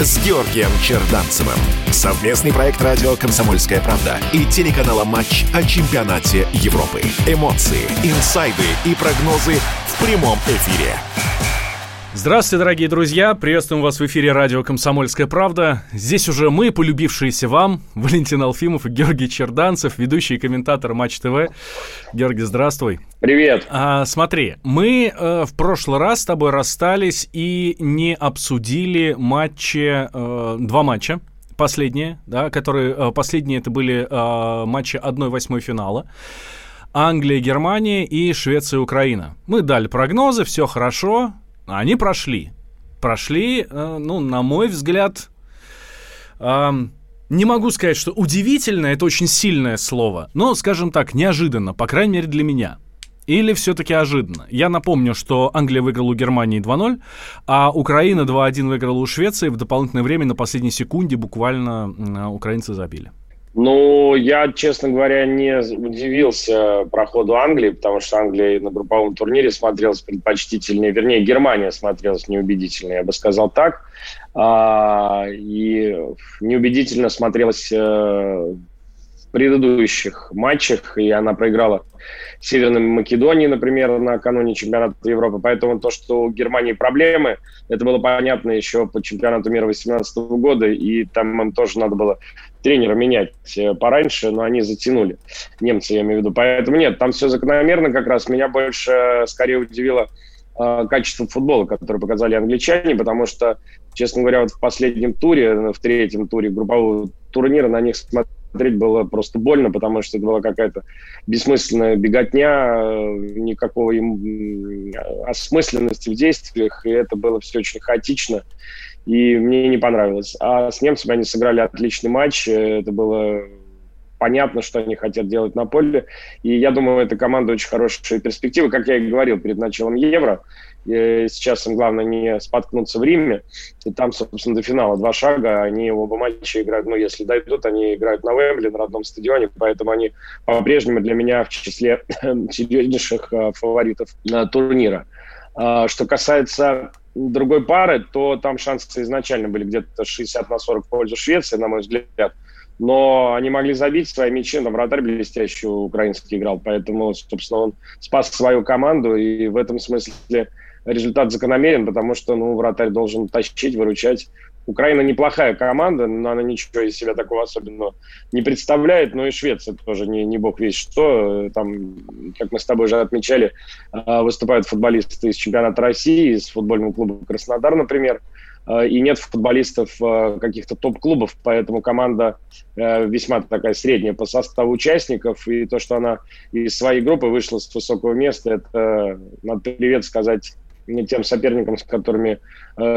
с Георгием Черданцевым. Совместный проект радио «Комсомольская правда» и телеканала «Матч» о чемпионате Европы. Эмоции, инсайды и прогнозы в прямом эфире. Здравствуйте, дорогие друзья! Приветствуем вас в эфире радио «Комсомольская правда». Здесь уже мы, полюбившиеся вам, Валентин Алфимов и Георгий Черданцев, ведущий и комментатор Матч ТВ. Георгий, здравствуй. Привет. А, смотри, мы э, в прошлый раз с тобой расстались и не обсудили матчи, э, два матча последние, да, которые, э, последние это были э, матчи 1-8 финала. Англия, Германия и Швеция, Украина. Мы дали прогнозы, все хорошо, они прошли. Прошли, э, ну, на мой взгляд, э, не могу сказать, что удивительно, это очень сильное слово, но, скажем так, неожиданно, по крайней мере для меня. Или все-таки ожиданно? Я напомню, что Англия выиграла у Германии 2-0, а Украина 2-1 выиграла у Швеции. В дополнительное время на последней секунде буквально э, украинцы забили. Ну, я, честно говоря, не удивился проходу Англии, потому что Англия на групповом турнире смотрелась предпочтительнее, вернее, Германия смотрелась неубедительно, я бы сказал так. А, и неубедительно смотрелась э, в предыдущих матчах, и она проиграла Северной Македонии, например, накануне чемпионата Европы. Поэтому то, что у Германии проблемы, это было понятно еще по чемпионату мира 2018 года, и там им тоже надо было тренера менять э, пораньше, но они затянули. Немцы, я имею в виду. Поэтому нет, там все закономерно как раз. Меня больше э, скорее удивило э, качество футбола, которое показали англичане, потому что, честно говоря, вот в последнем туре, в третьем туре группового турнира на них смотреть было просто больно, потому что это была какая-то бессмысленная беготня, никакого им осмысленности в действиях, и это было все очень хаотично, и мне не понравилось. А с немцами они сыграли отличный матч, это было понятно, что они хотят делать на поле. И я думаю, эта команда очень хорошая перспектива. Как я и говорил перед началом Евро, сейчас им главное не споткнуться в Риме. И там, собственно, до финала два шага. Они оба матча играют, ну, если дойдут, они играют на Вембли, на родном стадионе. Поэтому они по-прежнему для меня в числе серьезнейших а, фаворитов турнира. Что касается другой пары, то там шансы изначально были где-то 60 на 40 в пользу Швеции, на мой взгляд но они могли забить свои мячи, но вратарь блестящий украинский играл, поэтому, собственно, он спас свою команду, и в этом смысле результат закономерен, потому что, ну, вратарь должен тащить, выручать. Украина неплохая команда, но она ничего из себя такого особенного не представляет, но и Швеция тоже не, не бог весь что. Там, как мы с тобой уже отмечали, а, выступают футболисты из чемпионата России, из футбольного клуба «Краснодар», например, а, и нет футболистов а, каких-то топ-клубов, поэтому команда весьма такая средняя по составу участников, и то, что она из своей группы вышла с высокого места, это надо привет сказать тем соперникам, с которыми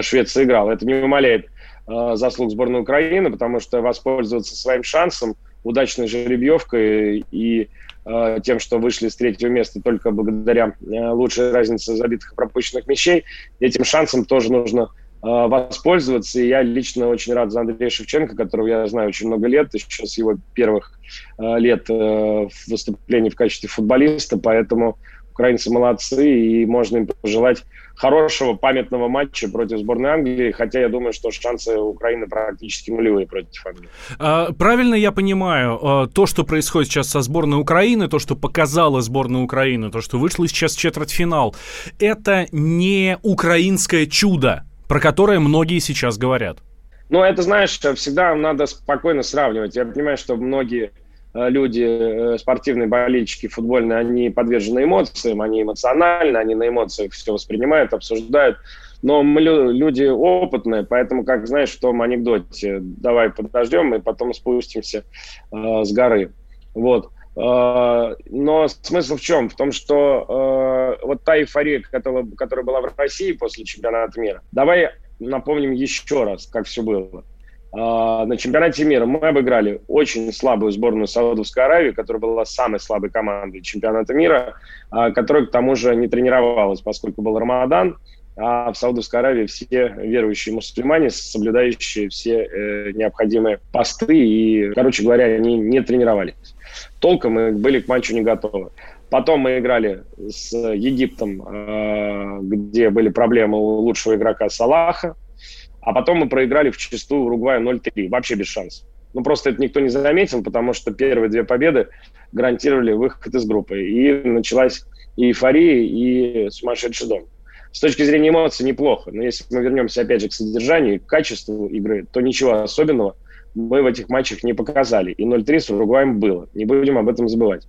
Швеция играла. Это не умаляет Э, заслуг сборной Украины, потому что воспользоваться своим шансом, удачной жеребьевкой и э, тем, что вышли с третьего места только благодаря э, лучшей разнице забитых и пропущенных мячей, этим шансом тоже нужно воспользоваться. И я лично очень рад за Андрея Шевченко, которого я знаю очень много лет, еще с его первых лет выступлений в качестве футболиста, поэтому украинцы молодцы, и можно им пожелать хорошего памятного матча против сборной Англии, хотя я думаю, что шансы Украины практически нулевые против Англии. А, правильно я понимаю, а, то, что происходит сейчас со сборной Украины, то, что показала сборная Украины, то, что вышло сейчас четвертьфинал, это не украинское чудо, про которое многие сейчас говорят. Ну, это, знаешь, всегда надо спокойно сравнивать. Я понимаю, что многие люди, э, спортивные болельщики футбольные, они подвержены эмоциям, они эмоциональны, они на эмоциях все воспринимают, обсуждают. Но мы люди опытные, поэтому, как знаешь, в том анекдоте, давай подождем и потом спустимся э, с горы. Вот. Э, но смысл в чем? В том, что э, вот та эйфория, которая, которая была в России после чемпионата мира, давай напомним еще раз, как все было. А, на чемпионате мира мы обыграли очень слабую сборную Саудовской Аравии, которая была самой слабой командой чемпионата мира, а, которая к тому же не тренировалась, поскольку был Рамадан, а в Саудовской Аравии все верующие мусульмане, соблюдающие все э, необходимые посты, и, короче говоря, они не тренировались. Толком мы были к матчу не готовы. Потом мы играли с Египтом, э, где были проблемы у лучшего игрока Салаха, а потом мы проиграли в чистую Уругваю 0-3, вообще без шансов. Ну, просто это никто не заметил, потому что первые две победы гарантировали выход из группы. И началась и эйфория, и сумасшедший дом. С точки зрения эмоций неплохо, но если мы вернемся опять же к содержанию, к качеству игры, то ничего особенного мы в этих матчах не показали. И 0-3 с Уругваем было. Не будем об этом забывать.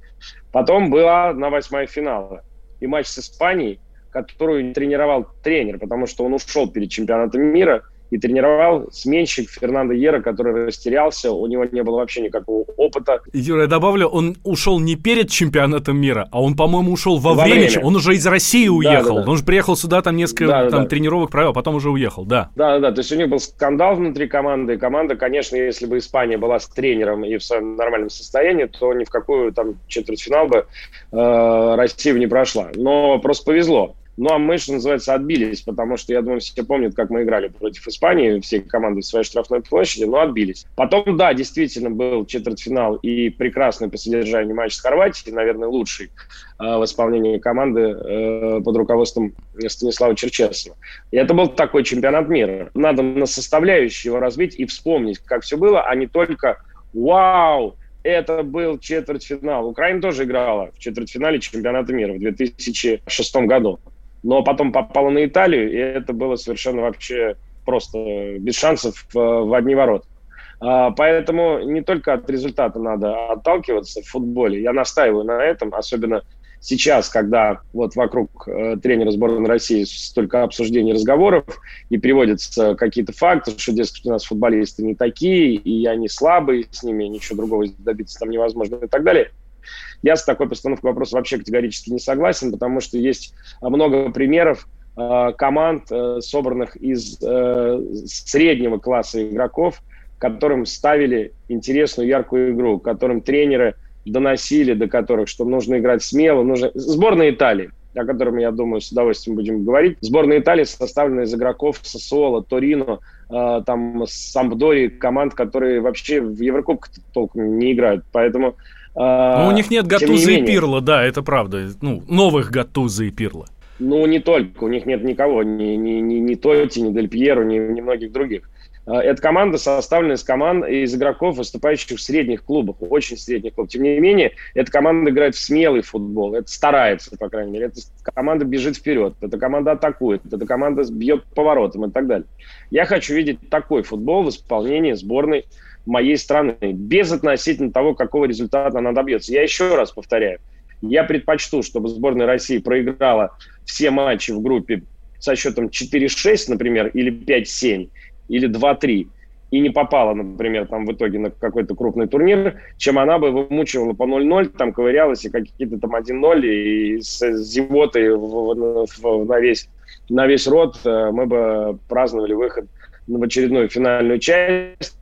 Потом была на восьмая финала. И матч с Испанией, которую тренировал тренер, потому что он ушел перед чемпионатом мира – и тренировал сменщик Фернандо Ера, который растерялся, у него не было вообще никакого опыта. Юра, я добавлю, он ушел не перед чемпионатом мира, а он, по-моему, ушел во, во время. время. Он уже из России уехал. Да, да, да. Он же приехал сюда, там несколько да, там, да. тренировок провел, а потом уже уехал, да. Да, да, да. То есть у них был скандал внутри команды. И команда, конечно, если бы Испания была с тренером и в своем нормальном состоянии, то ни в какую там четвертьфинал бы э, Россия не прошла. Но просто повезло. Ну, а мы, что называется, отбились, потому что, я думаю, все помнят, как мы играли против Испании, все команды в своей штрафной площади, но отбились. Потом, да, действительно, был четвертьфинал и прекрасный по содержанию матч с Хорватией, наверное, лучший э, в исполнении команды э, под руководством Станислава Черчесова. И это был такой чемпионат мира. Надо на составляющие его развить и вспомнить, как все было, а не только «Вау!» это был четвертьфинал. Украина тоже играла в четвертьфинале чемпионата мира в 2006 году но потом попала на Италию, и это было совершенно вообще просто без шансов в, в одни ворота. А, поэтому не только от результата надо отталкиваться в футболе. Я настаиваю на этом, особенно сейчас, когда вот вокруг э, тренера сборной России столько обсуждений, разговоров, и приводятся какие-то факты, что, дескать, у нас футболисты не такие, и они слабые, с ними ничего другого добиться там невозможно и так далее – я с такой постановкой вопроса вообще категорически не согласен, потому что есть много примеров э, команд, э, собранных из э, среднего класса игроков, которым ставили интересную, яркую игру, которым тренеры доносили, до которых, что нужно играть смело. Нужно... Сборная Италии, о котором, я думаю, с удовольствием будем говорить. Сборная Италии составлена из игроков Сосуола, Торино, э, там, Сампдори, команд, которые вообще в Еврокубках толком не играют. Поэтому ну, у них нет Гатуза и Пирла, да, это правда. Ну, новых Гатуза и Пирла. Ну, не только. У них нет никого, ни, ни, ни, ни Тоти, ни Дель Пьеро, ни, ни многих других. А, эта команда составлена из команд, из игроков, выступающих в средних клубах, очень средних клубах. Тем не менее, эта команда играет в смелый футбол, это старается, по крайней мере. Эта команда бежит вперед, эта команда атакует, эта команда бьет поворотом и так далее. Я хочу видеть такой футбол в исполнении сборной моей страны, без относительно того, какого результата она добьется. Я еще раз повторяю, я предпочту, чтобы сборная России проиграла все матчи в группе со счетом 4-6, например, или 5-7, или 2-3, и не попала, например, там в итоге на какой-то крупный турнир, чем она бы вымучивала по 0-0, там ковырялась и какие-то там 1-0, и с зевотой на, весь, на весь рот э, мы бы праздновали выход в очередную финальную часть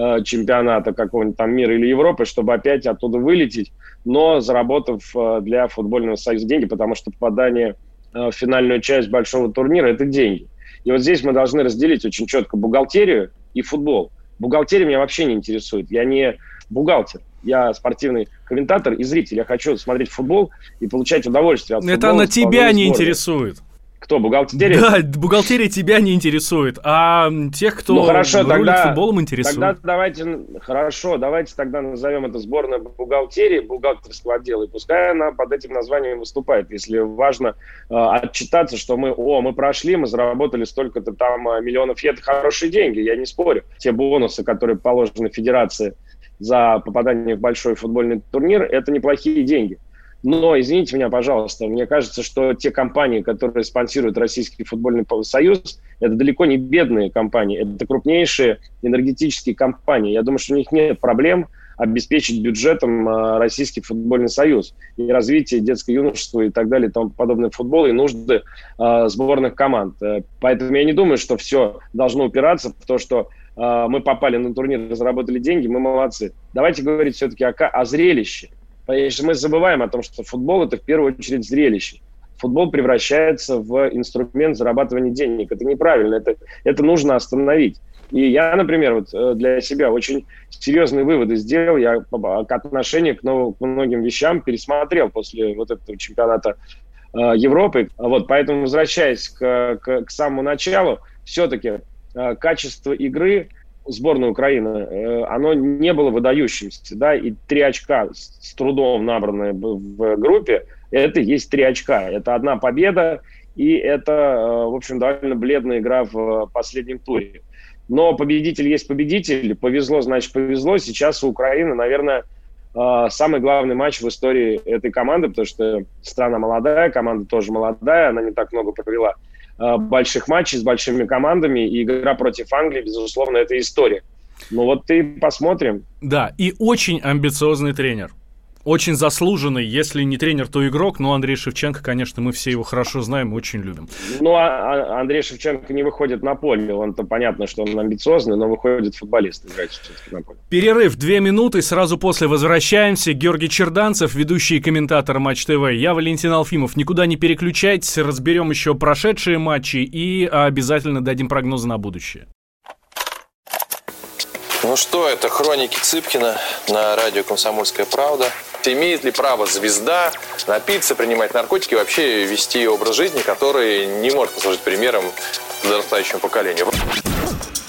Э, чемпионата какого-нибудь там мира или Европы, чтобы опять оттуда вылететь, но заработав э, для футбольного союза деньги, потому что попадание э, в финальную часть большого турнира – это деньги. И вот здесь мы должны разделить очень четко бухгалтерию и футбол. Бухгалтерия меня вообще не интересует. Я не бухгалтер. Я спортивный комментатор и зритель. Я хочу смотреть футбол и получать удовольствие от футбола. Это на тебя не интересует. Кто, бухгалтерия? Да, бухгалтерия тебя не интересует, а тех, кто ну, хорошо, рулит тогда, футболом, интересует. Тогда давайте, хорошо, давайте тогда назовем это сборная бухгалтерии, бухгалтерского отдела, и пускай она под этим названием выступает, если важно э, отчитаться, что мы, о, мы прошли, мы заработали столько-то там э, миллионов, и это хорошие деньги, я не спорю. Те бонусы, которые положены федерации за попадание в большой футбольный турнир, это неплохие деньги. Но, извините меня, пожалуйста, мне кажется, что те компании, которые спонсируют Российский футбольный союз, это далеко не бедные компании, это крупнейшие энергетические компании. Я думаю, что у них нет проблем обеспечить бюджетом а, Российский футбольный союз и развитие детско-юношества и так далее и тому подобное футбола и нужды э, сборных команд. Э, поэтому я не думаю, что все должно упираться в то, что мы попали на турнир, заработали деньги, мы молодцы. Давайте говорить все-таки о, о зрелище. Что мы забываем о том, что футбол – это в первую очередь зрелище. Футбол превращается в инструмент зарабатывания денег. Это неправильно, это, это нужно остановить. И я, например, вот э, для себя очень серьезные выводы сделал. Я к отношению к, новым, к многим вещам пересмотрел после вот этого чемпионата э, Европы. Вот, поэтому, возвращаясь к, к, к самому началу, все-таки э, качество игры сборной Украины, э, оно не было выдающимся, да, и три очка с трудом набранные в группе, это есть три очка. Это одна победа, и это, э, в общем, довольно бледная игра в последнем туре. Но победитель есть победитель. Повезло, значит, повезло. Сейчас у Украины, наверное, э, самый главный матч в истории этой команды, потому что страна молодая, команда тоже молодая, она не так много провела э, больших матчей с большими командами, и игра против Англии, безусловно, это история. Ну вот и посмотрим. Да, и очень амбициозный тренер очень заслуженный, если не тренер, то игрок. Но Андрей Шевченко, конечно, мы все его хорошо знаем, очень любим. Ну, а, а Андрей Шевченко не выходит на поле. Он-то понятно, что он амбициозный, но выходит футболист играть все-таки на поле. Перерыв две минуты, сразу после возвращаемся. Георгий Черданцев, ведущий комментатор Матч ТВ. Я Валентин Алфимов. Никуда не переключайтесь, разберем еще прошедшие матчи и обязательно дадим прогнозы на будущее. Ну что, это хроники Цыпкина на радио «Комсомольская правда». Имеет ли право звезда напиться, принимать наркотики и вообще вести образ жизни, который не может послужить примером подрастающему поколению?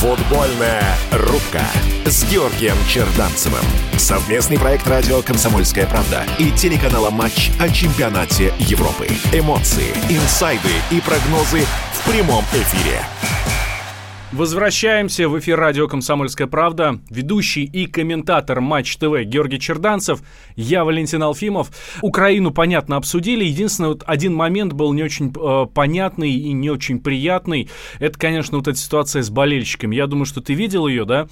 Футбольная рубка с Георгием Черданцевым. Совместный проект радио «Комсомольская правда» и телеканала «Матч» о чемпионате Европы. Эмоции, инсайды и прогнозы в прямом эфире. Возвращаемся в эфир радио «Комсомольская правда». Ведущий и комментатор Матч ТВ Георгий Черданцев. Я Валентин Алфимов. Украину, понятно, обсудили. Единственное, вот один момент был не очень э, понятный и не очень приятный. Это, конечно, вот эта ситуация с болельщиками. Я думаю, что ты видел ее, да?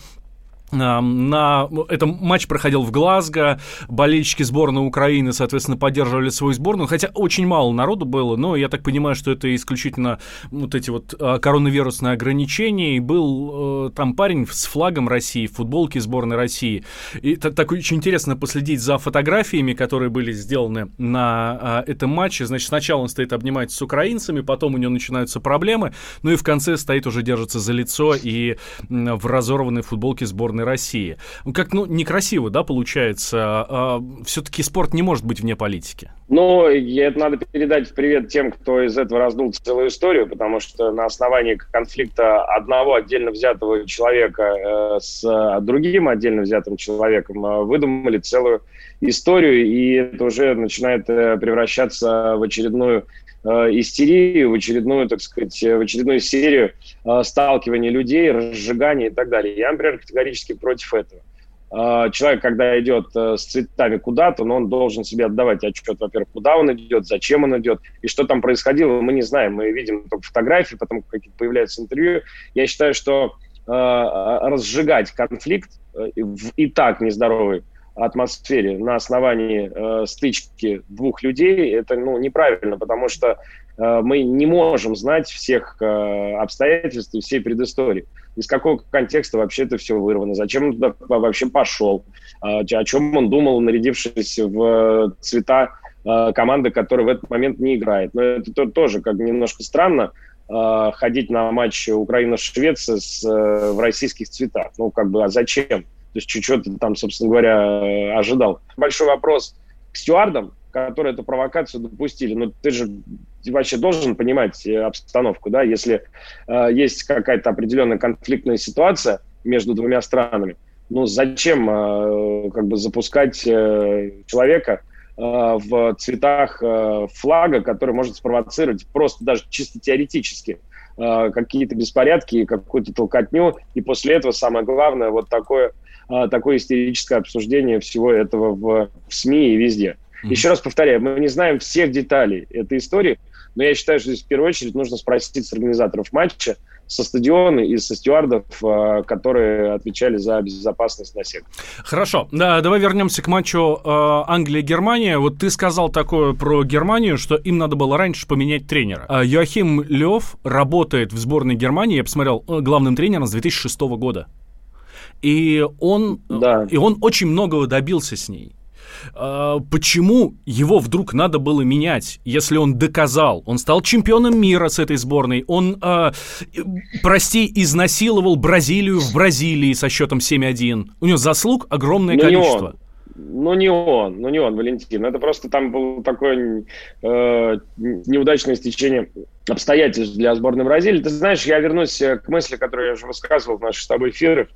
На этом матч проходил в Глазго, болельщики сборной Украины, соответственно, поддерживали свою сборную, хотя очень мало народу было, но я так понимаю, что это исключительно вот эти вот а, коронавирусные ограничения, и был э, там парень с флагом России, в футболке сборной России, и так, так очень интересно последить за фотографиями, которые были сделаны на а, этом матче, значит, сначала он стоит обнимается с украинцами, потом у него начинаются проблемы, ну и в конце стоит уже держится за лицо и в разорванной футболке сборной сборной России. Как, ну, некрасиво, да, получается. А, все-таки спорт не может быть вне политики. Ну, это надо передать привет тем, кто из этого раздул целую историю, потому что на основании конфликта одного отдельно взятого человека э, с другим отдельно взятым человеком э, выдумали целую историю, и это уже начинает э, превращаться в очередную Э, истерию, в очередную, так сказать, в очередную серию э, сталкивания людей, разжигания и так далее. Я, например, категорически против этого. Э, человек, когда идет с цветами куда-то, но он должен себе отдавать отчет, во-первых, куда он идет, зачем он идет, и что там происходило, мы не знаем. Мы видим только фотографии, потом какие-то появляются интервью. Я считаю, что разжигать конфликт и так нездоровый атмосфере на основании э, стычки двух людей, это ну, неправильно, потому что э, мы не можем знать всех э, обстоятельств и всей предыстории. Из какого контекста вообще это все вырвано, зачем он туда вообще пошел, э, о чем он думал, нарядившись в цвета э, команды, которая в этот момент не играет. Но это то, тоже как немножко странно, э, ходить на матч Украина-Швеция с, э, в российских цветах. Ну, как бы, а зачем? То есть что ты там, собственно говоря, ожидал. Большой вопрос к стюардам, которые эту провокацию допустили. Но ты же вообще должен понимать э, обстановку, да, если э, есть какая-то определенная конфликтная ситуация между двумя странами, ну зачем э, как бы запускать э, человека э, в цветах э, флага, который может спровоцировать просто даже чисто теоретически э, какие-то беспорядки, какую-то толкотню, и после этого самое главное вот такое, э, такое истерическое обсуждение всего этого в, в СМИ и везде. Mm-hmm. Еще раз повторяю, мы не знаем всех деталей этой истории, но я считаю, что здесь в первую очередь нужно спросить с организаторов матча, со стадиона и со стюардов, а, которые отвечали за безопасность на сек. Хорошо, да, давай вернемся к матчу э, Англия-Германия. Вот ты сказал такое про Германию, что им надо было раньше поменять тренера. А Йоахим Лев работает в сборной Германии, я посмотрел, э, главным тренером с 2006 года. И он, да. и он очень многого добился с ней. А, почему его вдруг надо было менять, если он доказал, он стал чемпионом мира с этой сборной, он, э, прости, изнасиловал Бразилию в Бразилии со счетом 7-1. У него заслуг огромное Но количество. Ну, не он, ну не он, Валентин. Это просто там было такое э, неудачное стечение обстоятельств для сборной Бразилии. Ты знаешь, я вернусь к мысли, которую я уже рассказывал в наших с тобой эфирах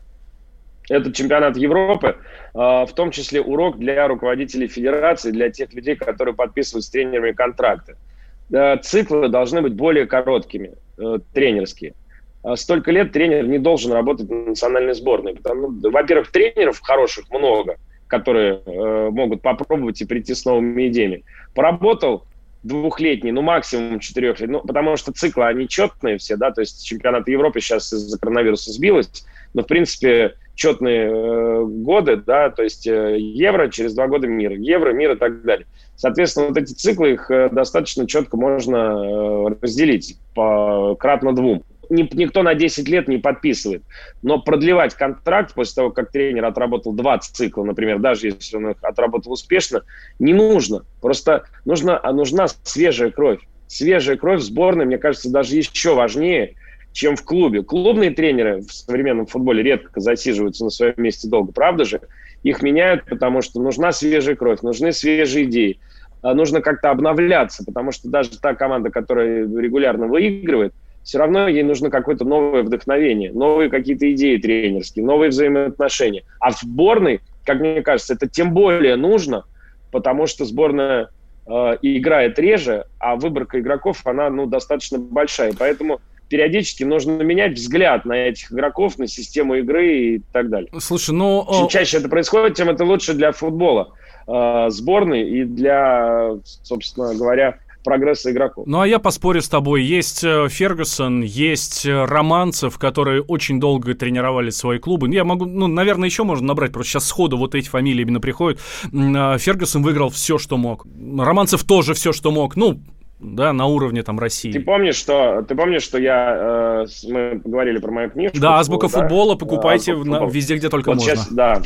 этот чемпионат Европы, а, в том числе урок для руководителей федерации, для тех людей, которые подписывают с тренерами контракты. Циклы должны быть более короткими, э, тренерские. А столько лет тренер не должен работать на национальной сборной. Потому, ну, во-первых, тренеров хороших много, которые э, могут попробовать и прийти с новыми идеями. Поработал двухлетний, ну максимум четырехлетний, ну, потому что циклы, они четные все, да, то есть чемпионат Европы сейчас из-за коронавируса сбилось, но, в принципе, четные э, годы, да, то есть э, евро, через два года мир, евро, мир и так далее. Соответственно, вот эти циклы, их э, достаточно четко можно разделить по кратно двум. Ни, никто на 10 лет не подписывает. Но продлевать контракт после того, как тренер отработал 20 цикла, например, даже если он их отработал успешно, не нужно. Просто нужна, нужна свежая кровь. Свежая кровь в сборной, мне кажется, даже еще важнее, чем в клубе. Клубные тренеры в современном футболе редко засиживаются на своем месте долго, правда же? Их меняют, потому что нужна свежая кровь, нужны свежие идеи. А нужно как-то обновляться, потому что даже та команда, которая регулярно выигрывает, все равно ей нужно какое-то новое вдохновение, новые какие-то идеи тренерские, новые взаимоотношения. А в сборной, как мне кажется, это тем более нужно, потому что сборная э, играет реже, а выборка игроков, она ну, достаточно большая. Поэтому периодически нужно менять взгляд на этих игроков, на систему игры и так далее. Слушай, ну... Чем чаще это происходит, тем это лучше для футбола э, сборной и для, собственно говоря, прогресса игроков. Ну а я поспорю с тобой. Есть э, Фергюсон, есть э, Романцев, которые очень долго тренировали свои клубы. Я могу, ну, наверное, еще можно набрать, просто сейчас сходу вот эти фамилии именно приходят. А, Фергюсон выиграл все, что мог. Романцев тоже все, что мог. Ну, да, на уровне там России. Ты помнишь, что ты помнишь, что я э, мы поговорили про мою книжку? Да, азбука да? футбола покупайте азбука на, везде, где только вот можно. Сейчас, да.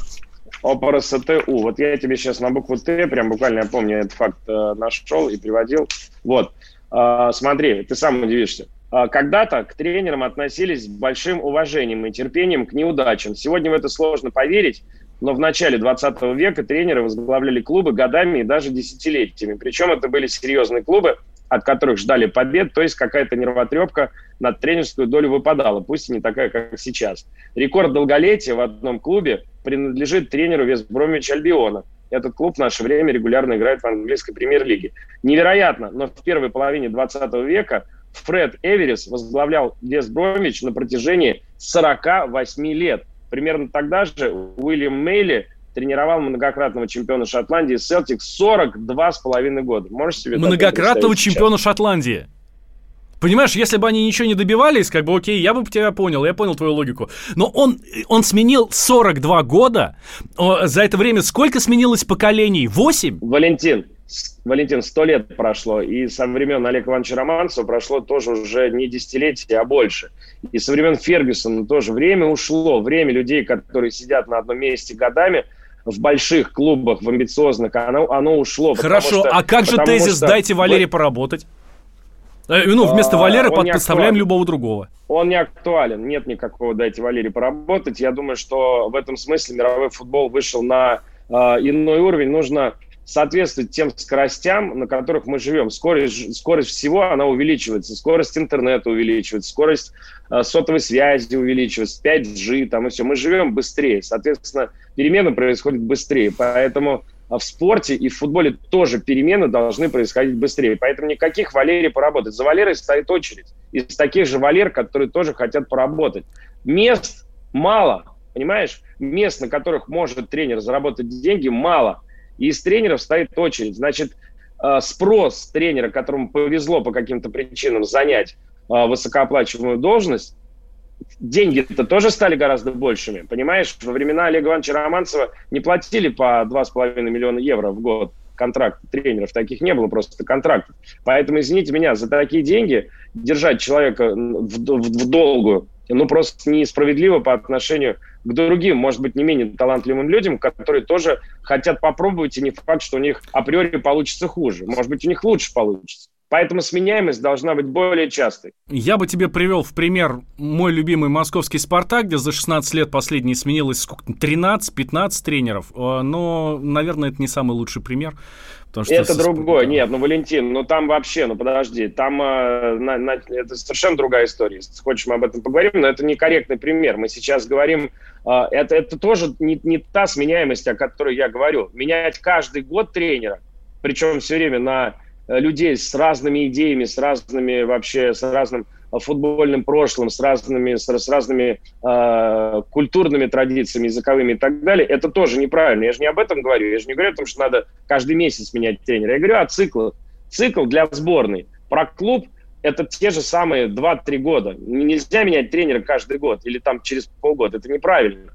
ОПРСТУ. Вот я тебе сейчас на букву Т, прям буквально я помню этот факт э, нашел и приводил. Вот. Э, смотри, ты сам удивишься. Э, когда-то к тренерам относились с большим уважением и терпением к неудачам. Сегодня в это сложно поверить, но в начале 20 века тренеры возглавляли клубы годами и даже десятилетиями. Причем это были серьезные клубы, от которых ждали побед, то есть какая-то нервотрепка на тренерскую долю выпадала, пусть и не такая, как сейчас. Рекорд долголетия в одном клубе принадлежит тренеру Вестбромвич Альбиона. Этот клуб в наше время регулярно играет в английской премьер-лиге. Невероятно, но в первой половине 20 века Фред Эверис возглавлял Вестбромвич на протяжении 48 лет. Примерно тогда же Уильям Мейли тренировал многократного чемпиона Шотландии Селтик 42 с половиной года. Можешь себе Многократного чемпиона Шотландии. Понимаешь, если бы они ничего не добивались, как бы окей, я бы тебя понял, я понял твою логику. Но он, он сменил 42 года. За это время сколько сменилось поколений? 8? Валентин, Валентин, сто лет прошло, и со времен Олега Ивановича Романцева прошло тоже уже не десятилетие, а больше. И со времен Фергюсона тоже время ушло, время людей, которые сидят на одном месте годами – в больших клубах, в амбициозных, оно, оно ушло. Хорошо, что, а как же тезис что... «дайте Валере поработать»? Э, ну, вместо а, Валеры под, подставляем любого другого. Он не актуален. Нет никакого «дайте Валере поработать». Я думаю, что в этом смысле мировой футбол вышел на э, иной уровень. Нужно соответствовать тем скоростям, на которых мы живем. Скорость, скорость всего, она увеличивается. Скорость интернета увеличивается, скорость э, сотовой связи увеличивается, 5G, там и все. Мы живем быстрее. Соответственно, перемены происходят быстрее. Поэтому в спорте и в футболе тоже перемены должны происходить быстрее. Поэтому никаких Валерий поработать. За Валерой стоит очередь. Из таких же Валер, которые тоже хотят поработать. Мест мало, понимаешь? Мест, на которых может тренер заработать деньги, мало. И из тренеров стоит очередь. Значит, э, спрос тренера, которому повезло по каким-то причинам занять э, высокооплачиваемую должность, деньги-то тоже стали гораздо большими. Понимаешь, во времена Олега Ивановича Романцева не платили по 2,5 миллиона евро в год контракт тренеров, таких не было просто контрактов. Поэтому, извините меня, за такие деньги держать человека в, в, в долгую, ну, просто несправедливо по отношению к другим, может быть, не менее талантливым людям, которые тоже хотят попробовать, и не факт, что у них априори получится хуже. Может быть, у них лучше получится. Поэтому сменяемость должна быть более частой. Я бы тебе привел в пример мой любимый московский «Спартак», где за 16 лет последний сменилось 13-15 тренеров. Э, но, наверное, это не самый лучший пример. Потому что это с... другое. Нет, ну, Валентин, ну там вообще, ну подожди, там э, на, на, это совершенно другая история. Если хочешь, мы об этом поговорим, но это некорректный пример. Мы сейчас говорим, э, это, это тоже не, не та сменяемость, о которой я говорю. Менять каждый год тренера, причем все время на людей с разными идеями, с разными вообще, с разным э, футбольным прошлым, с разными, с, с разными э, культурными традициями, языковыми и так далее, это тоже неправильно. Я же не об этом говорю. Я же не говорю о том, что надо каждый месяц менять тренера. Я говорю о циклах. Цикл для сборной. Про клуб это те же самые 2-3 года. Нельзя менять тренера каждый год или там через полгода. Это неправильно.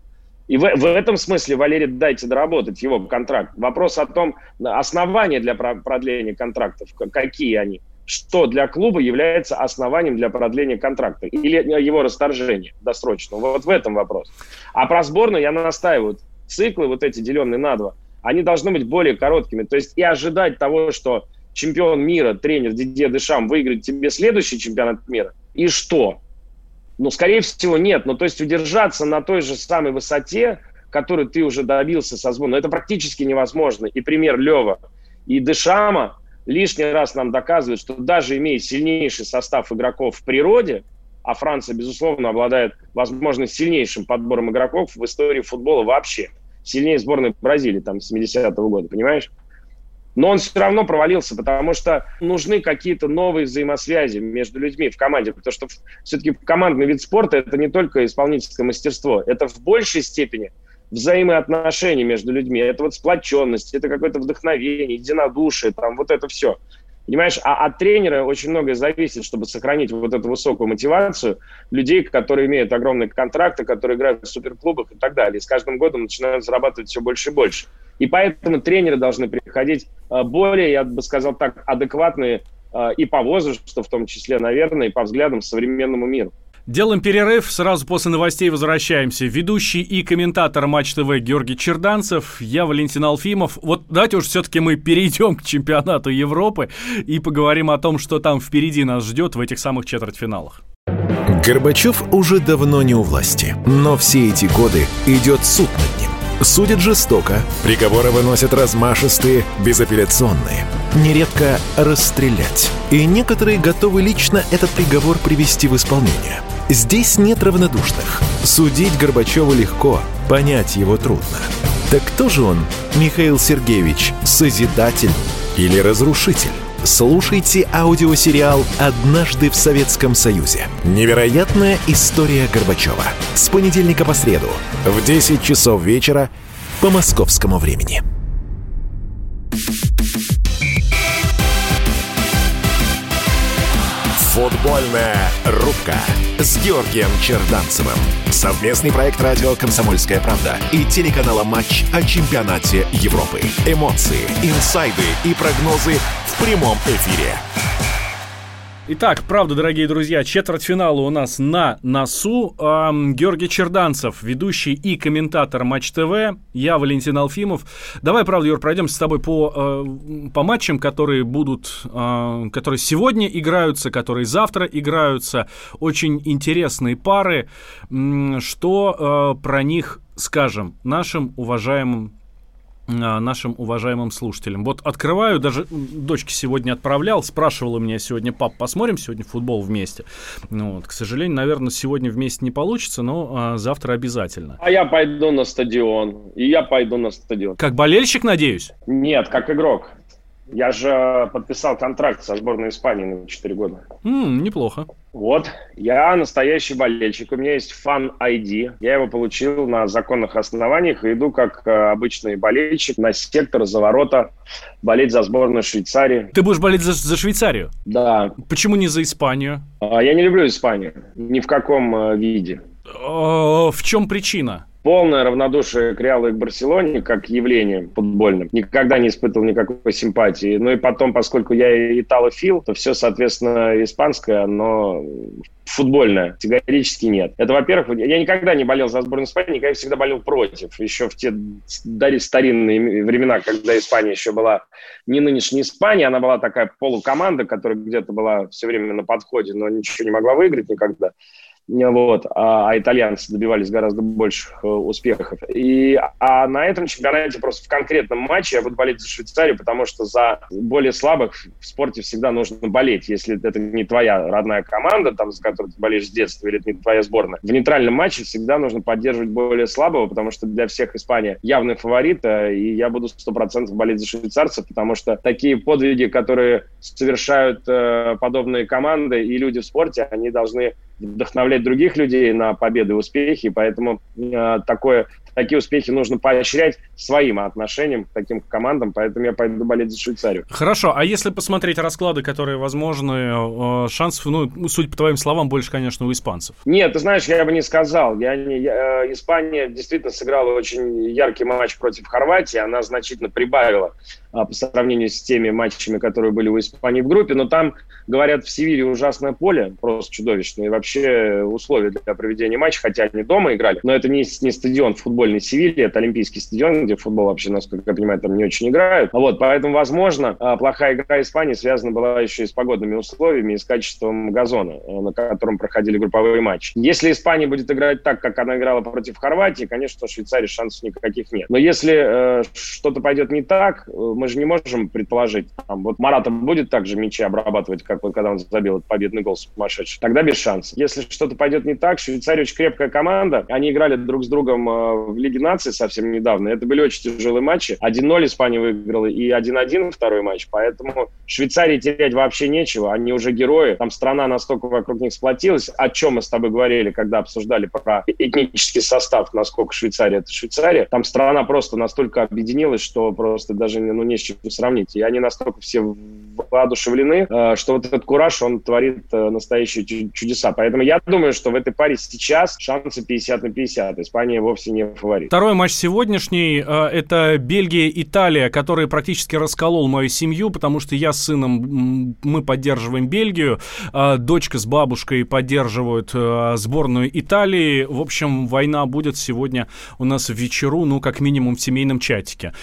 И в, в этом смысле, Валерий, дайте доработать его контракт. Вопрос о том, основания для продления контрактов, какие они, что для клуба является основанием для продления контракта или его расторжения досрочного. Вот в этом вопрос. А про сборную я настаиваю. Циклы вот эти, деленные на два, они должны быть более короткими. То есть и ожидать того, что чемпион мира, тренер Дидье Дешам выиграет тебе следующий чемпионат мира, и что? Ну, скорее всего, нет. Ну, то есть удержаться на той же самой высоте, которую ты уже добился со ну, это практически невозможно. И пример Лева и Дешама лишний раз нам доказывает, что даже имея сильнейший состав игроков в природе, а Франция, безусловно, обладает, возможно, сильнейшим подбором игроков в истории футбола вообще. Сильнее сборной Бразилии, там, 70-го года, понимаешь? Но он все равно провалился, потому что нужны какие-то новые взаимосвязи между людьми в команде. Потому что все-таки командный вид спорта – это не только исполнительское мастерство, это в большей степени взаимоотношения между людьми. Это вот сплоченность, это какое-то вдохновение, единодушие, там вот это все. Понимаешь, а от тренера очень многое зависит, чтобы сохранить вот эту высокую мотивацию людей, которые имеют огромные контракты, которые играют в суперклубах и так далее. И с каждым годом начинают зарабатывать все больше и больше. И поэтому тренеры должны приходить э, более, я бы сказал так, адекватные э, и по возрасту в том числе, наверное, и по взглядам современному миру. Делаем перерыв, сразу после новостей возвращаемся. Ведущий и комментатор Матч ТВ Георгий Черданцев, я Валентин Алфимов. Вот давайте уж все-таки мы перейдем к чемпионату Европы и поговорим о том, что там впереди нас ждет в этих самых четвертьфиналах. Горбачев уже давно не у власти, но все эти годы идет суд над. Судят жестоко, приговоры выносят размашистые, безапелляционные. Нередко расстрелять. И некоторые готовы лично этот приговор привести в исполнение – Здесь нет равнодушных. Судить Горбачева легко, понять его трудно. Так кто же он, Михаил Сергеевич, созидатель или разрушитель? Слушайте аудиосериал «Однажды в Советском Союзе». Невероятная история Горбачева. С понедельника по среду в 10 часов вечера по московскому времени. Футбольная рубка с Георгием Черданцевым. Совместный проект радио «Комсомольская правда» и телеканала «Матч» о чемпионате Европы. Эмоции, инсайды и прогнозы в прямом эфире. Итак, правда, дорогие друзья, четвертьфинала у нас на носу. Эм, Георгий Черданцев, ведущий и комментатор Матч ТВ. Я Валентин Алфимов. Давай, правда, Юр, пройдемся с тобой по, э, по матчам, которые будут, э, которые сегодня играются, которые завтра играются. Очень интересные пары. Что э, про них скажем нашим уважаемым нашим уважаемым слушателям. Вот открываю, даже дочке сегодня отправлял, спрашивала меня сегодня, пап, посмотрим сегодня футбол вместе? Ну, вот, к сожалению, наверное, сегодня вместе не получится, но а, завтра обязательно. А я пойду на стадион, и я пойду на стадион. Как болельщик, надеюсь? Нет, как игрок. Я же подписал контракт со сборной Испании на 4 года. М, неплохо. Вот, я настоящий болельщик. У меня есть фан ID. Я его получил на законных основаниях и иду как э, обычный болельщик на сектор за ворота болеть за сборную Швейцарии. Ты будешь болеть за, за Швейцарию? Да. Почему не за Испанию? А, Я не люблю Испанию. Ни в каком э, виде. Э, В чем причина? Полное равнодушие к Реалу и к Барселоне как к явлению футбольным. Никогда не испытывал никакой симпатии. Ну и потом, поскольку я италофил, то все, соответственно, испанское, но футбольное категорически нет. Это, во-первых, я никогда не болел за сборную Испании, никогда всегда болел против. Еще в те старинные времена, когда Испания еще была не нынешняя Испания, она была такая полукоманда, которая где-то была все время на подходе, но ничего не могла выиграть никогда. Вот, а, а итальянцы добивались гораздо больших э, успехов. И, а на этом чемпионате просто в конкретном матче я буду болеть за Швейцарию, потому что за более слабых в спорте всегда нужно болеть. Если это не твоя родная команда, там, за которую ты болеешь с детства, или это не твоя сборная, в нейтральном матче всегда нужно поддерживать более слабого, потому что для всех Испания явный фаворит, э, и я буду 100% болеть за швейцарцев, потому что такие подвиги, которые совершают э, подобные команды и люди в спорте, они должны вдохновлять других людей на победы и успехи, поэтому э, такое, такие успехи нужно поощрять своим отношением к таким командам, поэтому я пойду болеть за Швейцарию. Хорошо, а если посмотреть расклады, которые возможны, э, шансов, ну, судя по твоим словам, больше, конечно, у испанцев. Нет, ты знаешь, я бы не сказал. Я не, я, э, Испания действительно сыграла очень яркий матч против Хорватии. Она значительно прибавила по сравнению с теми матчами, которые были у Испании в группе. Но там, говорят, в Севиле ужасное поле, просто чудовищное. И вообще условия для проведения матча, хотя они дома играли. Но это не, не стадион футбольный Севильи, это Олимпийский стадион, где футбол вообще, насколько я понимаю, там не очень играют. Вот, поэтому, возможно, а, плохая игра Испании связана была еще и с погодными условиями и с качеством газона, э, на котором проходили групповые матчи. Если Испания будет играть так, как она играла против Хорватии, конечно, у Швейцарии шансов никаких нет. Но если э, что-то пойдет не так, э, мы же не можем предположить, там, вот Марата будет также мячи обрабатывать, как вот когда он забил этот победный гол сумасшедший, тогда без шансов. Если что-то пойдет не так, Швейцария очень крепкая команда, они играли друг с другом э, в Лиге наций совсем недавно, это были очень тяжелые матчи, 1-0 Испания выиграла и 1-1 второй матч, поэтому Швейцарии терять вообще нечего, они уже герои, там страна настолько вокруг них сплотилась, о чем мы с тобой говорили, когда обсуждали про этнический состав, насколько Швейцария это Швейцария, там страна просто настолько объединилась, что просто даже ну, не с чем сравнить. И они настолько все воодушевлены, э, что вот этот кураж, он творит э, настоящие чудеса. Поэтому я думаю, что в этой паре сейчас шансы 50 на 50. Испания вовсе не фаворит. Второй матч сегодняшний э, – это Бельгия-Италия, который практически расколол мою семью, потому что я с сыном, мы поддерживаем Бельгию, дочка с бабушкой поддерживают сборную Италии. В общем, война будет сегодня у нас в вечеру, ну, как минимум в семейном чатике.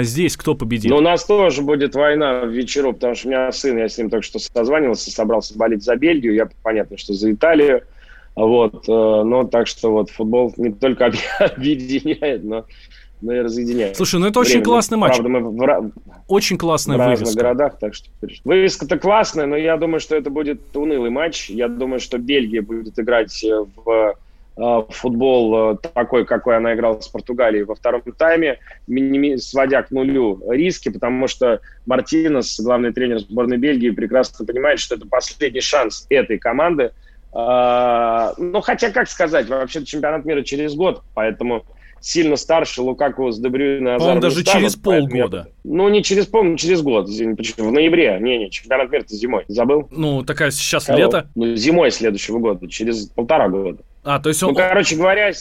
Здесь кто победит? Ну, у нас тоже будет война в вечеру, потому что у меня сын, я с ним только что созванивался, собрался болеть за Бельгию, я понятно, что за Италию. Вот, ну, так что вот футбол не только объединяет, но, но и разъединяет. Слушай, ну это очень Время, классный матч. Правда, мы в, очень классная в разных вывеска. городах, так что вывеска-то классная, но я думаю, что это будет унылый матч. Я думаю, что Бельгия будет играть в футбол такой, какой она играла с Португалией во втором тайме, сводя к нулю риски, потому что Мартинес, главный тренер сборной Бельгии, прекрасно понимает, что это последний шанс этой команды. Ну, хотя, как сказать, вообще чемпионат мира через год, поэтому сильно старше Лукаку с Дебрюйна Он даже через полгода. Ну, не через пол, но через год. В ноябре. Не-не, чемпионат мира зимой. Забыл? Ну, такая сейчас Hello. лето. Ну, зимой следующего года, через полтора года. А, то есть он... Ну, короче говоря...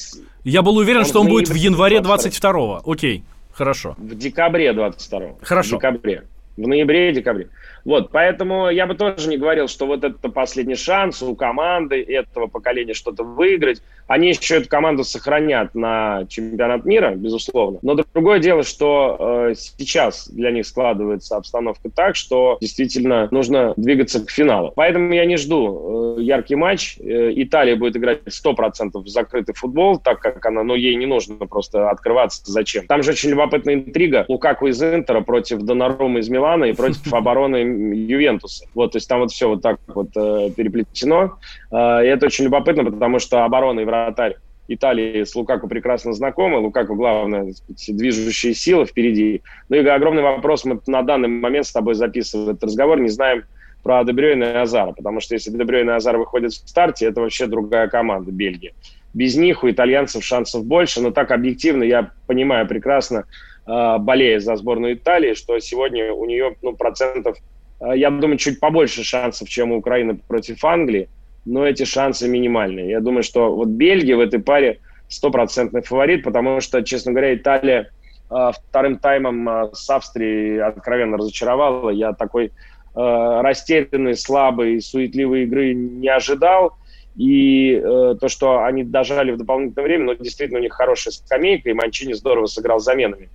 Я был уверен, он что он будет в январе 22-го. Окей, хорошо. В декабре 22-го. Хорошо. В декабре. В ноябре и декабре. Вот, поэтому я бы тоже не говорил, что вот это последний шанс у команды этого поколения что-то выиграть. Они еще эту команду сохранят на чемпионат мира, безусловно. Но другое дело, что э, сейчас для них складывается обстановка так, что действительно нужно двигаться к финалу. Поэтому я не жду э, яркий матч. Э, Италия будет играть 100% в закрытый футбол, так как она, ну, ей не нужно просто открываться. Зачем? Там же очень любопытная интрига. Лукаку из Интера против Донарума из Милана и против обороны Ювентуса. Вот, то есть там вот все вот так вот э, переплетено. Э, и это очень любопытно, потому что оборона и вратарь Италии с Лукаку прекрасно знакомы. Лукаку главная движущая сила впереди. Ну и огромный вопрос. Мы на данный момент с тобой записываем этот разговор, не знаем про Дебрёйна и Азара. Потому что если Дебрёйна и Азар выходят в старте, это вообще другая команда, Бельгия. Без них у итальянцев шансов больше. Но так объективно я понимаю прекрасно, э, болея за сборную Италии, что сегодня у нее ну, процентов я думаю, чуть побольше шансов, чем у Украины против Англии, но эти шансы минимальные. Я думаю, что вот Бельгия в этой паре стопроцентный фаворит, потому что, честно говоря, Италия э, вторым таймом э, с Австрией откровенно разочаровала. Я такой растерянный, слабый, суетливой игры не ожидал. И э, то, что они дожали в дополнительное время, но ну, действительно у них хорошая скамейка, и Манчини здорово сыграл заменами.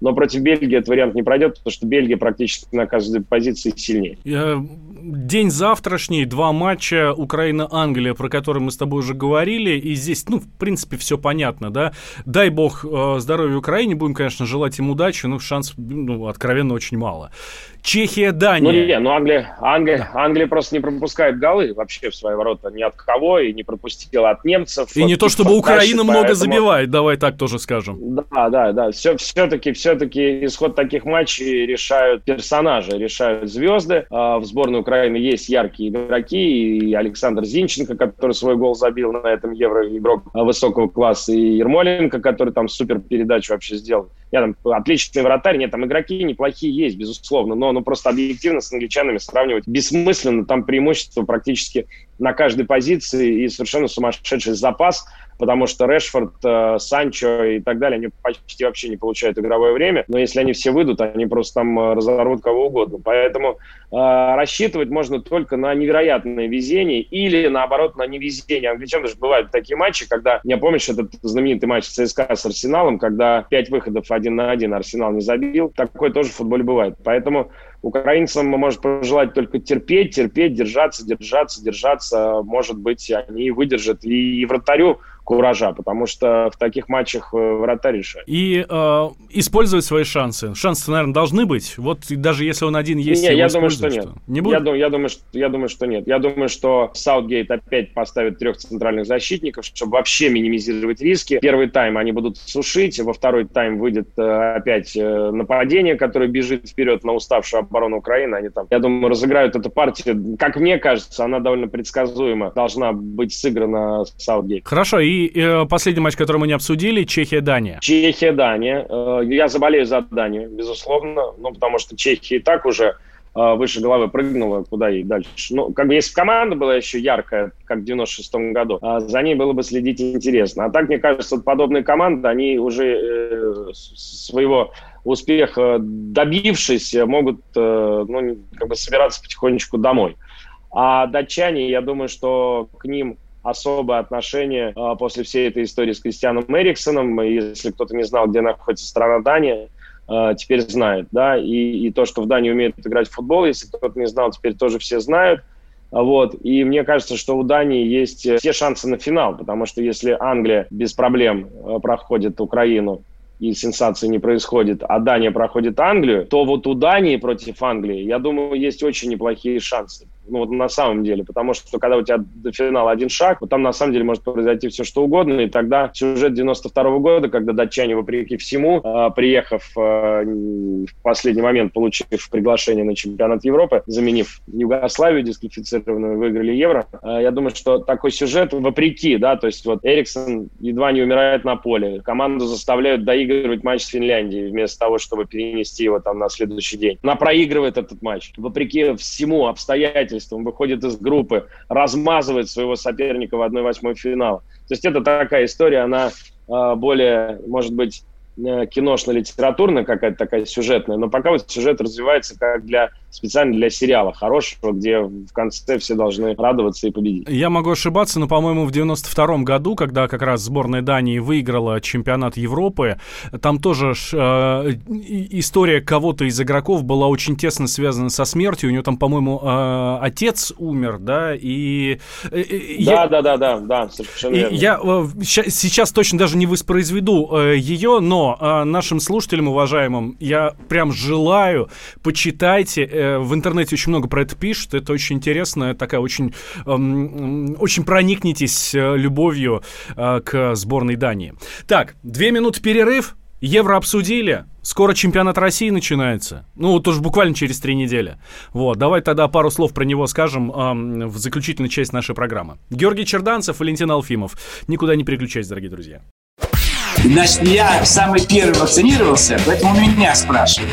Но против Бельгии этот вариант не пройдет, потому что Бельгия практически на каждой позиции сильнее. День завтрашний, два матча Украина-Англия, про которые мы с тобой уже говорили. И здесь, ну, в принципе, все понятно, да. Дай бог э, здоровья Украине, будем, конечно, желать им удачи, но шанс, ну, откровенно, очень мало. Чехия, Дания. Ну, не, ну Англия, Англия, да. Англия просто не пропускает голы вообще в свои ворота ни от кого, и не пропустила от немцев. И не то, чтобы Украина много поэтому... забивает, давай так тоже скажем. Да, да, да. Все, все-таки, все-таки исход таких матчей решают персонажи, решают звезды. А, в сборной Украины есть яркие игроки, и Александр Зинченко, который свой гол забил на этом Евро, игрок высокого класса, и Ермоленко, который там супер передачу вообще сделал. Я там отличный вратарь, нет, там игроки неплохие есть, безусловно, но ну, просто объективно с англичанами сравнивать бессмысленно, там преимущество практически на каждой позиции и совершенно сумасшедший запас потому что Решфорд, э, Санчо и так далее, они почти вообще не получают игровое время, но если они все выйдут, они просто там э, разорвут кого угодно. Поэтому э, рассчитывать можно только на невероятное везение или, наоборот, на невезение. Англичан даже бывают такие матчи, когда, я помнишь этот знаменитый матч ЦСКА с Арсеналом, когда пять выходов один на один Арсенал не забил, такое тоже в футболе бывает. Поэтому украинцам может пожелать только терпеть, терпеть, держаться, держаться, держаться. Может быть, они выдержат. И вратарю куража, потому что в таких матчах э, вратарь решает. И э, использовать свои шансы. Шансы, наверное, должны быть. Вот даже если он один есть, не, я думаю, что нет. Не будет? Я, думаю, я, думаю, что, я думаю, что нет. Я думаю, что Саутгейт опять поставит трех центральных защитников, чтобы вообще минимизировать риски. Первый тайм они будут сушить, во второй тайм выйдет э, опять э, нападение, которое бежит вперед на уставшую оборону Украины. Они там, я думаю, разыграют эту партию. Как мне кажется, она довольно предсказуема должна быть сыграна Саутгейт. Хорошо, и э, последний матч, который мы не обсудили, Чехия-Дания. Чехия-Дания. Э, я заболею за Данию, безусловно, ну, потому что Чехия и так уже э, выше головы прыгнула, куда и дальше. Ну, как бы если команда была еще яркая, как в 96-м году, а за ней было бы следить интересно. А так, мне кажется, подобные команды, они уже э, своего успеха добившись, могут э, ну, как бы собираться потихонечку домой. А датчане, я думаю, что к ним особое отношение после всей этой истории с Кристианом Эриксоном. Если кто-то не знал, где находится страна Дания, теперь знает, да, и, и то, что в Дании умеют играть в футбол, если кто-то не знал, теперь тоже все знают. Вот. И мне кажется, что у Дании есть все шансы на финал, потому что если Англия без проблем проходит Украину и сенсации не происходит, а Дания проходит Англию, то вот у Дании против Англии, я думаю, есть очень неплохие шансы ну вот на самом деле, потому что когда у тебя до финала один шаг, вот там на самом деле может произойти все что угодно, и тогда сюжет 92 -го года, когда датчане, вопреки всему, э, приехав э, в последний момент, получив приглашение на чемпионат Европы, заменив Югославию дисквалифицированную, выиграли Евро, э, я думаю, что такой сюжет, вопреки, да, то есть вот Эриксон едва не умирает на поле, команду заставляют доигрывать матч с Финляндией вместо того, чтобы перенести его там на следующий день. Она проигрывает этот матч, вопреки всему обстоятельствам обстоятельствам, выходит из группы, размазывает своего соперника в 1-8 финала. То есть это такая история, она э, более, может быть, э, киношно-литературная какая-то такая сюжетная, но пока вот сюжет развивается как для специально для сериала хорошего, где в конце все должны радоваться и победить. Я могу ошибаться, но, по-моему, в 92-м году, когда как раз сборная Дании выиграла чемпионат Европы, там тоже э, история кого-то из игроков была очень тесно связана со смертью. У него там, по-моему, э, отец умер, да, и... Э, э да, я, да, да, да, да, совершенно верно. Я э, сейчас точно даже не воспроизведу э, ее, но э, нашим слушателям, уважаемым, я прям желаю, почитайте, э, в интернете очень много про это пишут, это очень интересно, такая очень, э, очень проникнитесь э, любовью э, к сборной Дании. Так, две минуты перерыв, Евро обсудили, скоро чемпионат России начинается. Ну, вот уж буквально через три недели. Вот, давай тогда пару слов про него скажем эм, в заключительную часть нашей программы. Георгий Черданцев, Валентин Алфимов. Никуда не переключайтесь, дорогие друзья. Значит, я самый первый вакцинировался, поэтому меня спрашивают.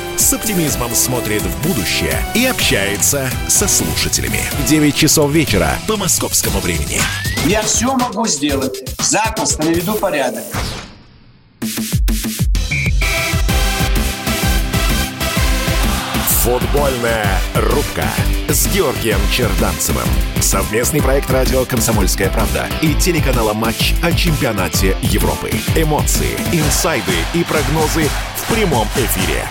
с оптимизмом смотрит в будущее и общается со слушателями. 9 часов вечера по московскому времени. Я все могу сделать. Запросто наведу порядок. Футбольная рубка с Георгием Черданцевым. Совместный проект радио «Комсомольская правда» и телеканала «Матч» о чемпионате Европы. Эмоции, инсайды и прогнозы в прямом эфире.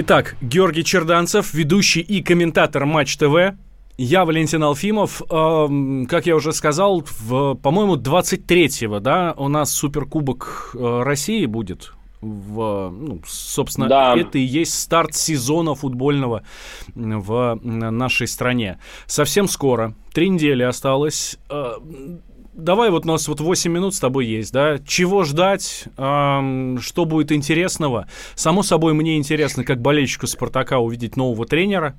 Итак, Георгий Черданцев, ведущий и комментатор Матч ТВ. Я Валентин Алфимов. Э, как я уже сказал, в, по-моему, 23-го, да, у нас Суперкубок э, России будет в, ну, собственно, да. это и есть старт сезона футбольного в нашей стране. Совсем скоро, три недели осталось. Давай вот у нас вот 8 минут с тобой есть, да? Чего ждать? Эм, что будет интересного? Само собой, мне интересно, как болельщику «Спартака» увидеть нового тренера,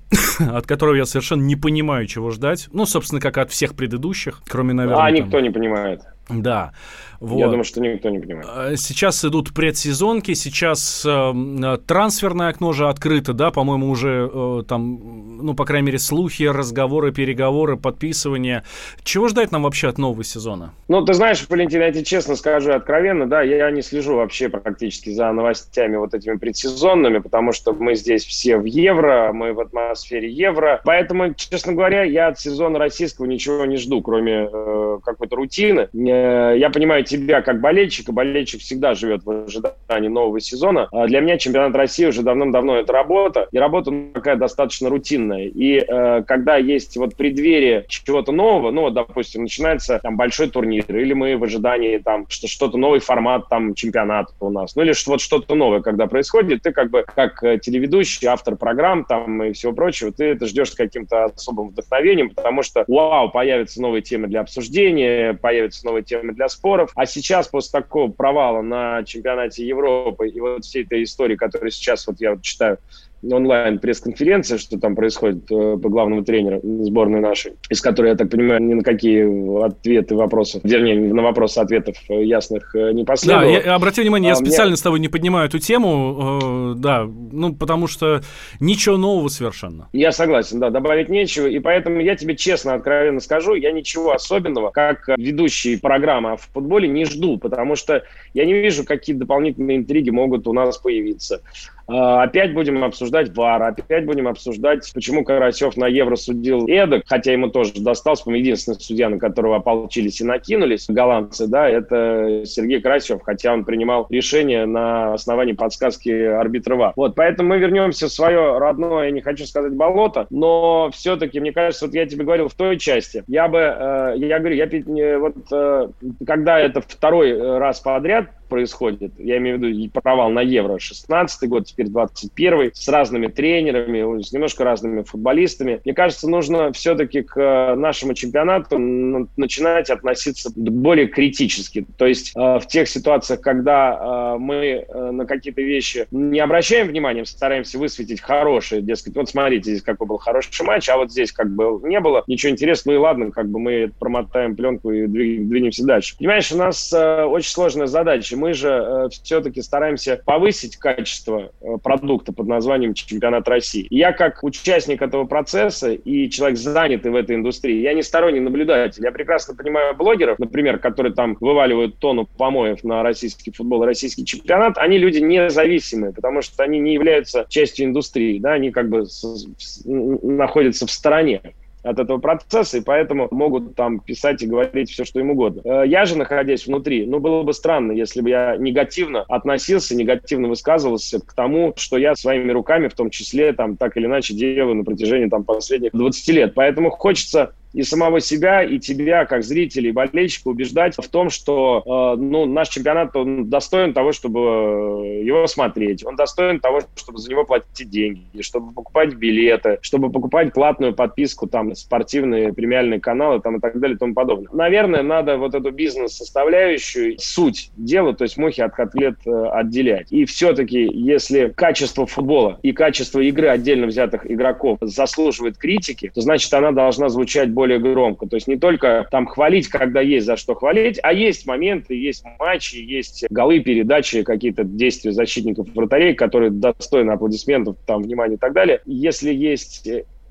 от которого я совершенно не понимаю, чего ждать. Ну, собственно, как от всех предыдущих, кроме, наверное... А, там... никто не понимает. Да. Вот. Я думаю, что никто не понимает. А, сейчас идут предсезонки, сейчас э, трансферное окно же открыто, да, по-моему, уже э, там, ну, по крайней мере, слухи, разговоры, переговоры, подписывания. Чего ждать нам вообще от нового сезона? Ну, ты знаешь, Валентин, я тебе честно скажу откровенно, да, я не слежу вообще практически за новостями вот этими предсезонными, потому что мы здесь все в евро, мы в атмосфере евро, поэтому, честно говоря, я от сезона российского ничего не жду, кроме э, какой-то рутины. Э, я понимаю тебя как болельщика. Болельщик всегда живет в ожидании нового сезона. А для меня чемпионат России уже давным-давно это работа. И работа ну, такая достаточно рутинная. И э, когда есть вот преддверие чего-то нового, ну вот, допустим, начинается там большой турнир, или мы в ожидании там что что-то новый формат там чемпионата у нас, ну или что вот что-то новое, когда происходит, ты как бы как э, телеведущий, автор программ там и всего прочего, ты это ждешь с каким-то особым вдохновением, потому что вау, появятся новые темы для обсуждения, появятся новые темы для споров, а сейчас, после такого провала на чемпионате Европы и вот всей этой истории, которую сейчас вот я вот читаю онлайн пресс-конференция, что там происходит э, по главному тренеру сборной нашей, из которой, я так понимаю, ни на какие ответы вопросов, вернее, на вопросы ответов э, ясных э, не последовало. Да, я обратил внимание, я а, специально мне... с тобой не поднимаю эту тему, э, да, ну, потому что ничего нового совершенно. Я согласен, да, добавить нечего, и поэтому я тебе честно, откровенно скажу, я ничего особенного, как ведущий программы о футболе, не жду, потому что я не вижу, какие дополнительные интриги могут у нас появиться. А, опять будем обсуждать ВАР, опять будем обсуждать, почему Карасев на Евро судил эдак, хотя ему тоже достался, по единственный судья, на которого ополчились и накинулись, голландцы, да, это Сергей Карасев, хотя он принимал решение на основании подсказки арбитра ВАР. Вот, поэтому мы вернемся в свое родное, я не хочу сказать болото, но все-таки, мне кажется, вот я тебе говорил в той части, я бы, э, я говорю, я вот э, когда это второй раз подряд происходит, я имею в виду провал на Евро 16 год, теперь 21 с разными тренерами, с немножко разными футболистами. Мне кажется, нужно все-таки к э, нашему чемпионату начинать относиться более критически. То есть э, в тех ситуациях, когда э, мы на какие-то вещи не обращаем внимания, стараемся высветить хорошие, дескать, вот смотрите, здесь какой был хороший матч, а вот здесь как бы не было ничего интересного, ну и ладно, как бы мы промотаем пленку и двинемся дальше. Понимаешь, у нас очень сложная задача. Мы же все-таки стараемся повысить качество продукта под названием чемпионат России. Я как участник этого процесса и человек занятый в этой индустрии, я не сторонний наблюдатель. Я прекрасно понимаю блогеров, например, которые там вываливают тонну помоев на российский футбол российский чемпионат, они люди независимые, потому что они не являются частью индустрии, да, они как бы с, с, находятся в стороне от этого процесса, и поэтому могут там писать и говорить все, что им угодно. Э, я же, находясь внутри, ну, было бы странно, если бы я негативно относился, негативно высказывался к тому, что я своими руками, в том числе, там, так или иначе делаю на протяжении там последних 20 лет. Поэтому хочется и самого себя, и тебя, как зрителей и болельщика, убеждать в том, что э, ну, наш чемпионат он достоин того, чтобы э, его смотреть, он достоин того, чтобы за него платить деньги, чтобы покупать билеты, чтобы покупать платную подписку, там, спортивные премиальные каналы там, и так далее и тому подобное. Наверное, надо вот эту бизнес-составляющую, суть дела, то есть мухи от котлет э, отделять. И все-таки, если качество футбола и качество игры отдельно взятых игроков заслуживает критики, то значит она должна звучать более более громко. То есть не только там хвалить, когда есть за что хвалить, а есть моменты, есть матчи, есть голы, передачи, какие-то действия защитников вратарей, которые достойны аплодисментов, там, внимания и так далее. Если есть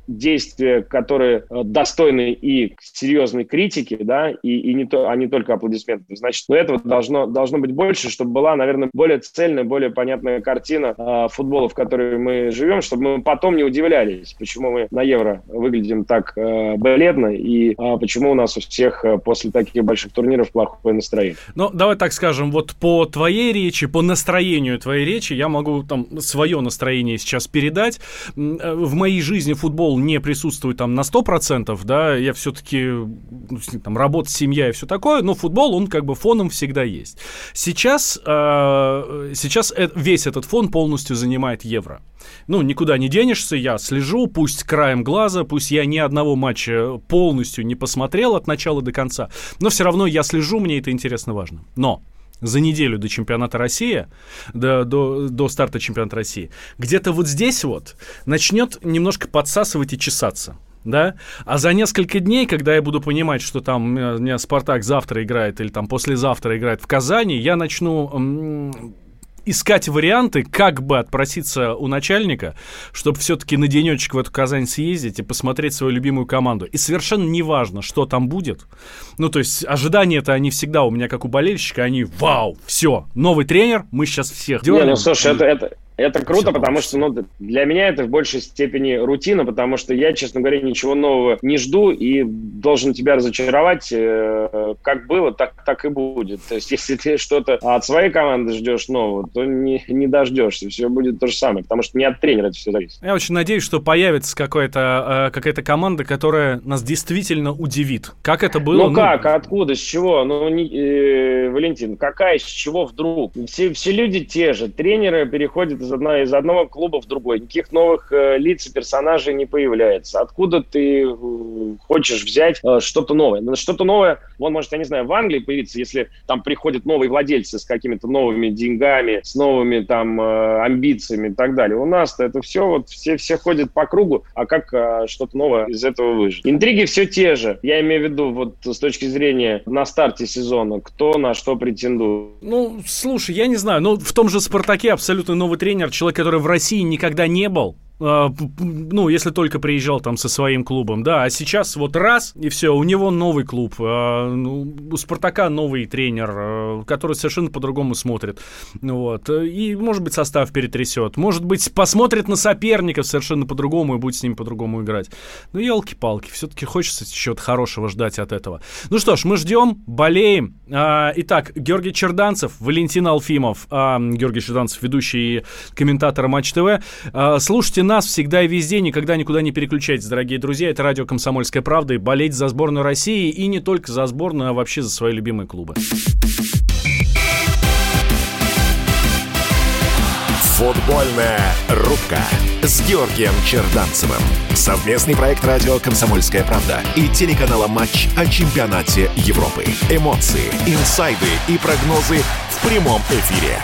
действия, которые э, достойны и серьезной критики, да, и, и не то, а не только аплодисменты. Значит, ну, этого должно, должно быть больше, чтобы была, наверное, более цельная, более понятная картина э, футбола, в которой мы живем, чтобы мы потом не удивлялись, почему мы на Евро выглядим так э, бледно и э, почему у нас у всех э, после таких больших турниров плохое настроение. Ну, давай так скажем, вот по твоей речи, по настроению твоей речи, я могу там свое настроение сейчас передать. Э, в моей жизни футбол футбол не присутствует там на 100%, да, я все-таки, ну, там, работа, семья и все такое, но футбол, он как бы фоном всегда есть. Сейчас, э, сейчас э, весь этот фон полностью занимает евро. Ну, никуда не денешься, я слежу, пусть краем глаза, пусть я ни одного матча полностью не посмотрел от начала до конца, но все равно я слежу, мне это интересно важно. Но за неделю до чемпионата России, до, до, до старта чемпионата России, где-то вот здесь вот начнет немножко подсасывать и чесаться. Да? А за несколько дней, когда я буду понимать, что там у меня Спартак завтра играет или там послезавтра играет в Казани, я начну искать варианты, как бы отпроситься у начальника, чтобы все-таки на денечек в эту Казань съездить и посмотреть свою любимую команду. И совершенно неважно, что там будет. Ну, то есть ожидания-то они всегда у меня, как у болельщика, они вау, все, новый тренер, мы сейчас всех делаем. Не, ну, слушай, это, это, это круто, Все потому что ну, для меня это в большей степени рутина, потому что я, честно говоря, ничего нового не жду и должен тебя разочаровать. Э, как было, так, так и будет. То есть, если ты что-то от своей команды ждешь нового, то не, не дождешься. Все будет то же самое, потому что не от тренера это все зависит. Я очень надеюсь, что появится какая-то, э, какая-то команда, которая нас действительно удивит. Как это было? Ну, ну... как, откуда, с чего? Ну, не, э, Валентин, какая, с чего вдруг? Все, все люди те же. Тренеры переходят из, одной, из одного клуба в другой. Никаких новых э, лиц и персонажей не появляется. Откуда ты э, хочешь взять э, что-то новое? Ну, что-то новое, вон, может, я не знаю, в Англии появиться, если там приходят новые владельцы с какими-то новыми деньгами, с новыми там э, амбициями и так далее. У нас-то это все, вот все, все ходят по кругу, а как э, что-то новое из этого выжить? Интриги все те же. Я имею в виду вот с точки зрения на старте сезона, кто на что претендует. Ну, слушай, я не знаю, ну, в том же «Спартаке» абсолютно новый тренер тренер, человек, который в России никогда не был, ну, если только приезжал там со своим клубом, да, а сейчас вот раз, и все, у него новый клуб, а, ну, у Спартака новый тренер, а, который совершенно по-другому смотрит, вот, и, может быть, состав перетрясет, может быть, посмотрит на соперников совершенно по-другому и будет с ними по-другому играть. Ну, елки-палки, все-таки хочется чего-то хорошего ждать от этого. Ну что ж, мы ждем, болеем. Итак, Георгий Черданцев, Валентин Алфимов, Георгий Черданцев, ведущий и комментатор Матч ТВ. Слушайте нас всегда и везде. Никогда никуда не переключайтесь, дорогие друзья. Это радио «Комсомольская правда». И болеть за сборную России. И не только за сборную, а вообще за свои любимые клубы. Футбольная рубка с Георгием Черданцевым. Совместный проект радио «Комсомольская правда» и телеканала «Матч» о чемпионате Европы. Эмоции, инсайды и прогнозы в прямом эфире.